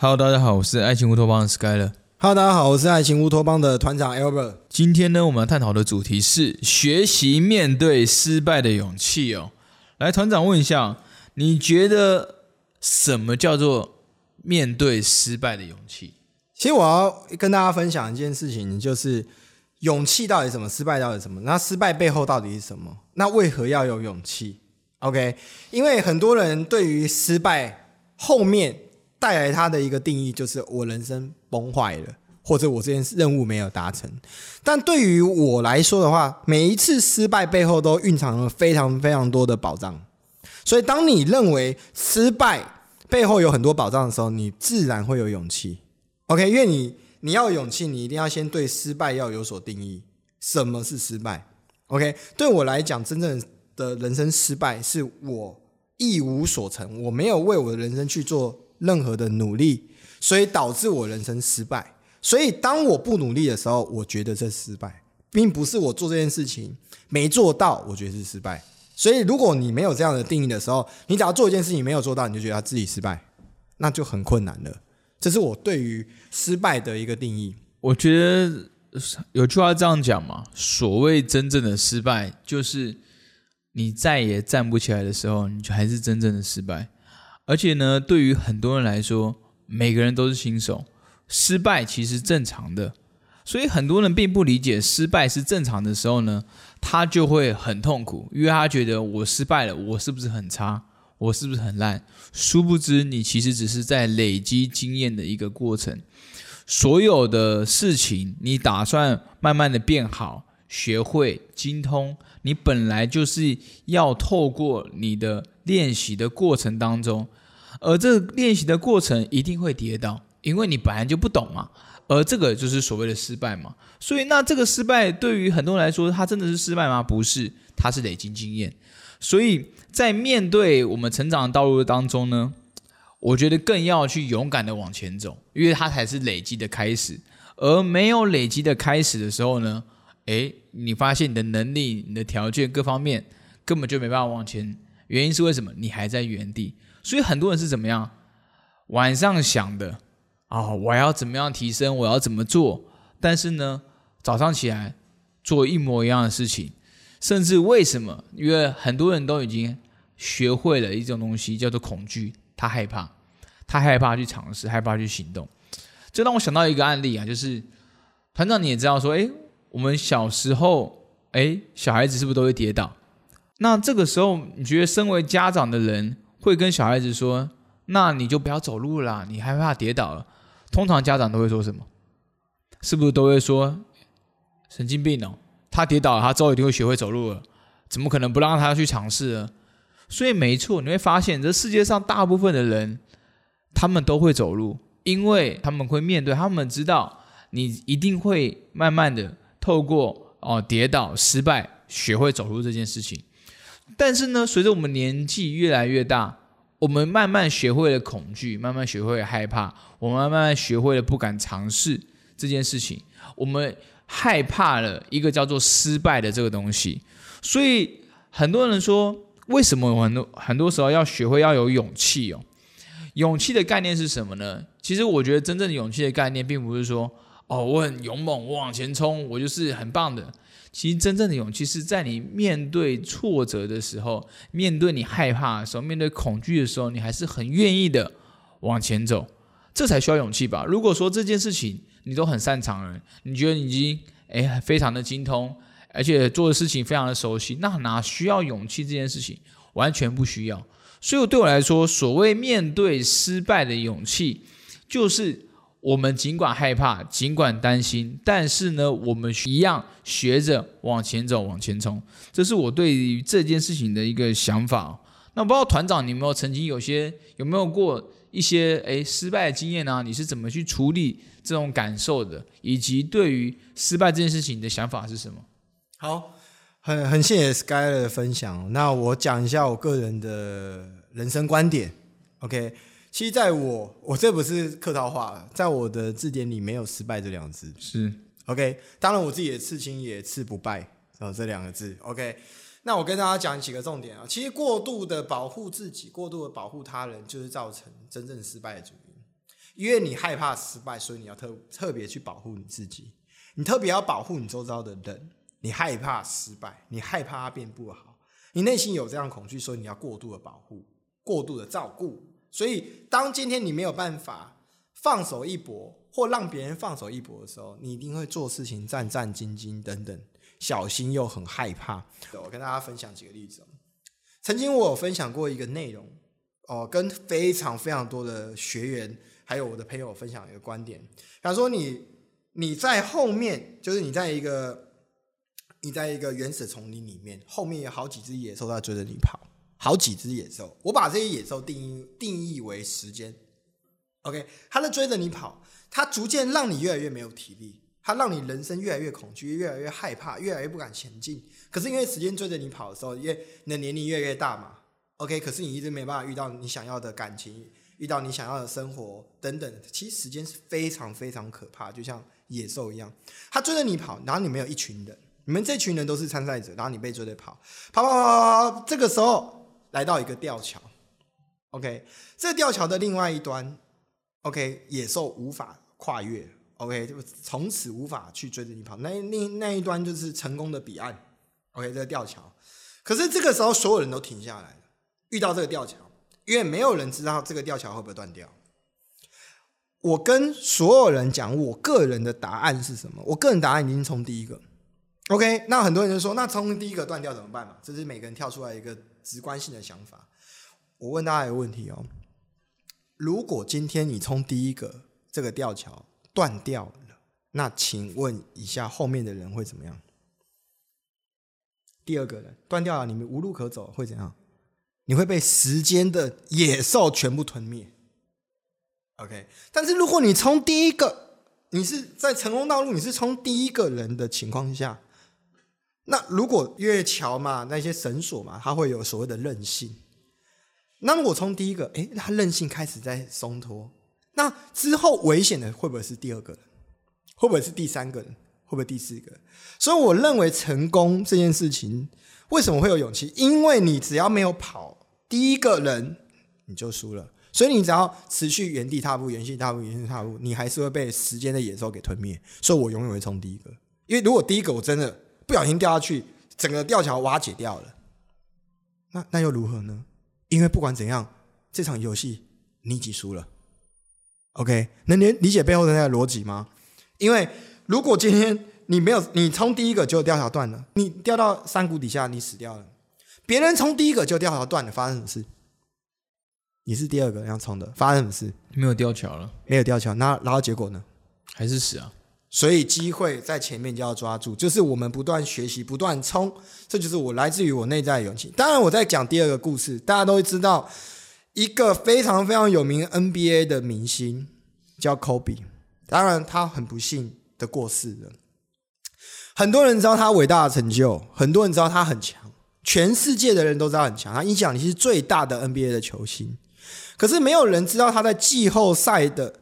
Hello，大家好，我是爱情乌托邦的 Skyler。Hello，大家好，我是爱情乌托邦的团长 Albert。今天呢，我们要探讨的主题是学习面对失败的勇气哦。来，团长问一下，你觉得什么叫做面对失败的勇气？其实我要跟大家分享一件事情，就是勇气到底什么，失败到底什么？那失败背后到底是什么？那为何要有勇气？OK，因为很多人对于失败后面带来他的一个定义，就是我人生崩坏了，或者我这件任务没有达成。但对于我来说的话，每一次失败背后都蕴藏了非常非常多的宝藏。所以，当你认为失败背后有很多宝藏的时候，你自然会有勇气。OK，因为你你要有勇气，你一定要先对失败要有所定义。什么是失败？OK，对我来讲，真正的人生失败是我一无所成，我没有为我的人生去做任何的努力，所以导致我人生失败。所以当我不努力的时候，我觉得这失败，并不是我做这件事情没做到，我觉得是失败。所以如果你没有这样的定义的时候，你只要做一件事情没有做到，你就觉得自己失败，那就很困难了。这是我对于失败的一个定义。我觉得有句话这样讲嘛，所谓真正的失败，就是你再也站不起来的时候，你就还是真正的失败。而且呢，对于很多人来说，每个人都是新手，失败其实正常的。所以很多人并不理解失败是正常的时候呢，他就会很痛苦，因为他觉得我失败了，我是不是很差？我是不是很烂？殊不知，你其实只是在累积经验的一个过程。所有的事情，你打算慢慢的变好、学会、精通，你本来就是要透过你的练习的过程当中，而这个练习的过程一定会跌倒，因为你本来就不懂嘛。而这个就是所谓的失败嘛。所以，那这个失败对于很多人来说，它真的是失败吗？不是，它是累积经验。所以在面对我们成长的道路当中呢，我觉得更要去勇敢的往前走，因为它才是累积的开始。而没有累积的开始的时候呢，诶，你发现你的能力、你的条件各方面根本就没办法往前。原因是为什么？你还在原地。所以很多人是怎么样？晚上想的啊、我要怎么样提升？我要怎么做？但是呢，早上起来做一模一样的事情。甚至为什么？因为很多人都已经学会了一种东西，叫做恐惧。他害怕，他害怕去尝试，害怕去行动。这让我想到一个案例啊，就是团长你也知道说，诶，我们小时候，诶，小孩子是不是都会跌倒？那这个时候，你觉得身为家长的人会跟小孩子说，那你就不要走路啦，你害怕跌倒了。通常家长都会说什么？是不是都会说神经病哦？他跌倒了，他之后一定会学会走路了，怎么可能不让他去尝试呢？所以没错，你会发现这世界上大部分的人，他们都会走路，因为他们会面对，他们知道你一定会慢慢的透过哦跌倒、失败，学会走路这件事情。但是呢，随着我们年纪越来越大，我们慢慢学会了恐惧，慢慢学会了害怕，我们慢慢学会了不敢尝试这件事情，我们。害怕了一个叫做失败的这个东西，所以很多人说，为什么很多很多时候要学会要有勇气哦？勇气的概念是什么呢？其实我觉得真正的勇气的概念，并不是说哦我很勇猛，我往前冲，我就是很棒的。其实真正的勇气是在你面对挫折的时候，面对你害怕的时候，面对恐惧的时候，你还是很愿意的往前走，这才需要勇气吧。如果说这件事情，你都很擅长了，你觉得你已经诶非常的精通，而且做的事情非常的熟悉，那哪需要勇气这件事情？完全不需要。所以对我来说，所谓面对失败的勇气，就是我们尽管害怕，尽管担心，但是呢，我们一样学着往前走，往前冲。这是我对于这件事情的一个想法。那不知道团长你有没有曾经有些有没有过？一些诶失败的经验呢？你是怎么去处理这种感受的？以及对于失败这件事情，你的想法是什么？好，很很谢谢 Skyler 的分享。那我讲一下我个人的人生观点。OK，其实在我我这不是客套话，在我的字典里没有失败这两个字。是 OK，当然我自己的刺青也刺不败啊这两个字。OK。那我跟大家讲几个重点啊，其实过度的保护自己，过度的保护他人，就是造成真正失败的主因。因为你害怕失败，所以你要特特别去保护你自己，你特别要保护你周遭的人，你害怕失败，你害怕它变不好，你内心有这样恐惧，所以你要过度的保护，过度的照顾。所以，当今天你没有办法放手一搏，或让别人放手一搏的时候，你一定会做事情战战兢兢等等，小心又很害怕。我跟大家分享几个例子。曾经我有分享过一个内容，哦，跟非常非常多的学员还有我的朋友分享一个观点。假如说你你在后面，就是你在一个你在一个原始丛林里面，后面有好几只野兽在追着你跑。好几只野兽，我把这些野兽定义定义为时间，OK，它在追着你跑，它逐渐让你越来越没有体力，它让你人生越来越恐惧，越来越害怕，越来越不敢前进。可是因为时间追着你跑的时候，因为你的年龄越来越大嘛，OK，可是你一直没办法遇到你想要的感情，遇到你想要的生活等等。其实时间是非常非常可怕，就像野兽一样，它追着你跑，然后你们有一群人，你们这群人都是参赛者，然后你被追着跑，跑跑跑跑跑，这个时候。来到一个吊桥，OK，这吊桥的另外一端，OK，野兽无法跨越，OK，就从此无法去追着你跑。那那那一端就是成功的彼岸，OK，这个吊桥。可是这个时候，所有人都停下来了，遇到这个吊桥，因为没有人知道这个吊桥会不会断掉。我跟所有人讲，我个人的答案是什么？我个人答案已经从第一个，OK，那很多人就说，那从第一个断掉怎么办嘛？这是每个人跳出来一个。直观性的想法，我问大家一个问题哦：如果今天你从第一个这个吊桥断掉了，那请问一下后面的人会怎么样？第二个人断掉了，你们无路可走，会怎样？你会被时间的野兽全部吞灭。OK，但是如果你从第一个，你是在成功道路，你是从第一个人的情况下。那如果月桥嘛，那些绳索嘛，它会有所谓的韧性。那我从第一个，哎，它韧性开始在松脱。那之后危险的会不会是第二个？会不会是第三个？会不会第四个？所以我认为成功这件事情，为什么会有勇气？因为你只要没有跑第一个人，你就输了。所以你只要持续原地踏步、原地踏步、原地踏步，你还是会被时间的野兽给吞灭。所以我永远会冲第一个，因为如果第一个我真的。不小心掉下去，整个吊桥瓦解掉了。那那又如何呢？因为不管怎样，这场游戏你已经输了。OK，能理理解背后的那个逻辑吗？因为如果今天你没有，你冲第一个就吊桥断了，你掉到山谷底下，你死掉了。别人冲第一个就吊桥断了，发生什么事？你是第二个要冲的，发生什么事？没有吊桥了，没有吊桥，那然后结果呢？还是死啊？所以机会在前面就要抓住，就是我们不断学习、不断冲，这就是我来自于我内在的勇气。当然，我在讲第二个故事，大家都会知道一个非常非常有名 NBA 的明星叫 Kobe。当然，他很不幸的过世了。很多人知道他伟大的成就，很多人知道他很强，全世界的人都知道很强，他影响力是最大的 NBA 的球星。可是，没有人知道他在季后赛的。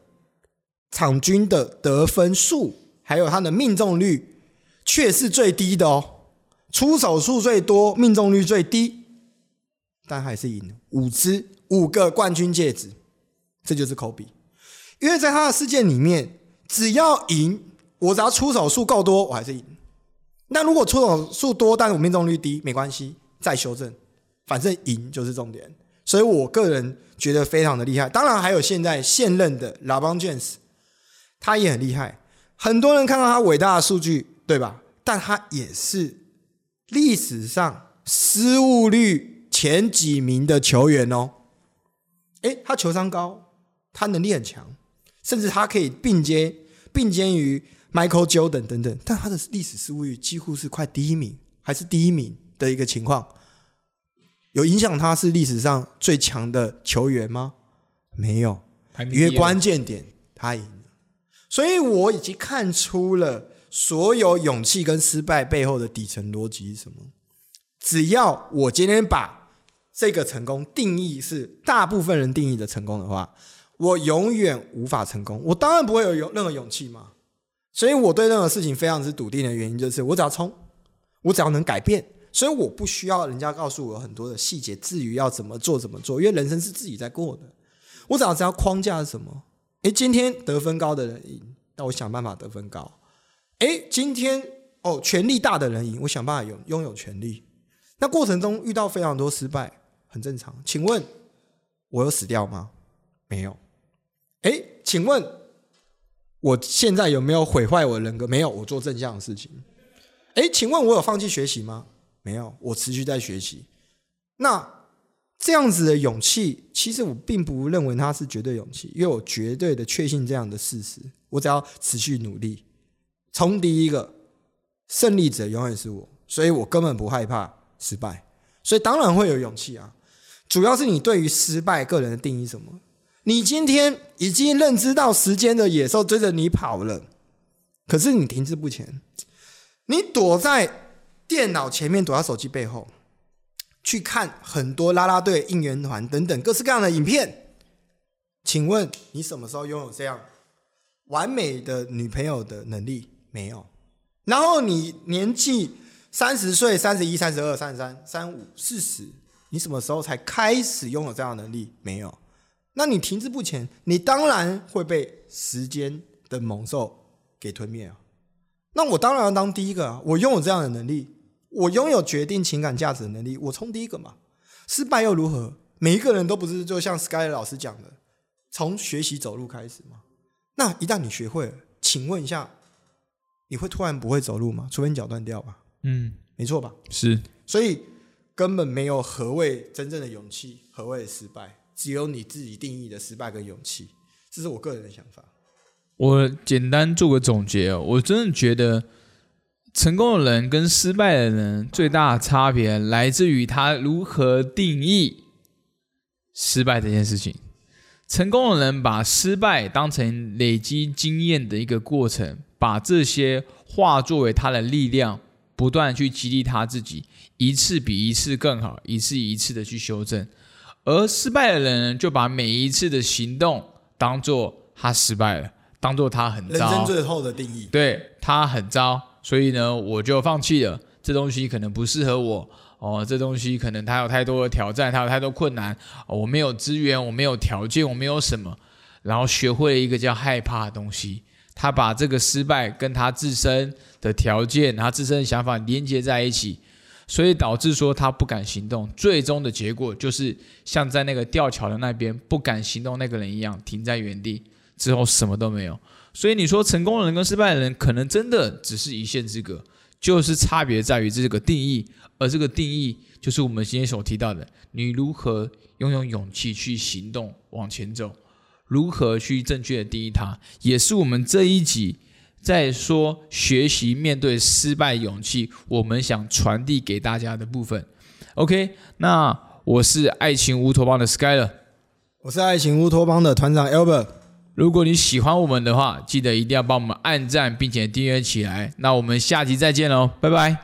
场均的得分数，还有他的命中率，却是最低的哦。出手数最多，命中率最低，但还是赢了五支五个冠军戒指。这就是科比，因为在他的世界里面，只要赢，我只要出手数够多，我还是赢。那如果出手数多，但是我命中率低，没关系，再修正，反正赢就是重点。所以我个人觉得非常的厉害。当然还有现在现任的拉邦詹姆斯。他也很厉害，很多人看到他伟大的数据，对吧？但他也是历史上失误率前几名的球员哦。诶，他球商高，他能力很强，甚至他可以并肩并肩于 Michael Jordan 等等，但他的历史失误率几乎是快第一名，还是第一名的一个情况，有影响他是历史上最强的球员吗？没有，因为关键点他赢。所以我已经看出了所有勇气跟失败背后的底层逻辑是什么。只要我今天把这个成功定义是大部分人定义的成功的话，我永远无法成功。我当然不会有有任何勇气嘛。所以我对任何事情非常之笃定的原因就是，我只要冲，我只要能改变。所以我不需要人家告诉我很多的细节，至于要怎么做怎么做，因为人生是自己在过的。我只要知道框架是什么。哎，今天得分高的人赢，那我想办法得分高。哎，今天哦，权力大的人赢，我想办法拥拥有权力。那过程中遇到非常多失败，很正常。请问我有死掉吗？没有。哎，请问我现在有没有毁坏我的人格？没有，我做正向的事情。哎，请问我有放弃学习吗？没有，我持续在学习。那这样子的勇气，其实我并不认为它是绝对勇气，因为我绝对的确信这样的事实。我只要持续努力，从第一个胜利者永远是我，所以我根本不害怕失败，所以当然会有勇气啊。主要是你对于失败个人的定义什么？你今天已经认知到时间的野兽追着你跑了，可是你停滞不前，你躲在电脑前面，躲在手机背后。去看很多啦啦队、应援团等等各式各样的影片，请问你什么时候拥有这样完美的女朋友的能力？没有。然后你年纪三十岁、三十一、三十二、三十三、三五、四十，你什么时候才开始拥有这样能力？没有。那你停滞不前，你当然会被时间的猛兽给吞灭啊。那我当然要当第一个啊，我拥有这样的能力。我拥有决定情感价值的能力，我冲第一个嘛，失败又如何？每一个人都不是就像 Sky 老师讲的，从学习走路开始嘛。那一旦你学会了，请问一下，你会突然不会走路吗？除非你脚断掉吧？嗯，没错吧？是，所以根本没有何谓真正的勇气，何谓失败，只有你自己定义的失败跟勇气。这是我个人的想法。我简单做个总结哦，我真的觉得。成功的人跟失败的人最大的差别来自于他如何定义失败这件事情。成功的人把失败当成累积经验的一个过程，把这些化作为他的力量，不断去激励他自己，一次比一次更好，一次一次的去修正。而失败的人就把每一次的行动当做他失败了，当做他很糟。人生最后的定义，对他很糟。所以呢，我就放弃了。这东西可能不适合我哦，这东西可能它有太多的挑战，它有太多困难。我没有资源，我没有条件，我没有什么。然后学会了一个叫害怕的东西。他把这个失败跟他自身的条件、他自身的想法连接在一起，所以导致说他不敢行动。最终的结果就是像在那个吊桥的那边不敢行动那个人一样，停在原地，之后什么都没有。所以你说成功的人跟失败的人可能真的只是一线之隔，就是差别在于这个定义，而这个定义就是我们今天所提到的，你如何拥有勇气去行动往前走，如何去正确的定义它，也是我们这一集在说学习面对失败勇气，我们想传递给大家的部分。OK，那我是爱情乌托邦的 Skyler，我是爱情乌托邦的团长 Albert。如果你喜欢我们的话，记得一定要帮我们按赞，并且订阅起来。那我们下集再见喽，拜拜，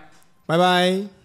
拜拜。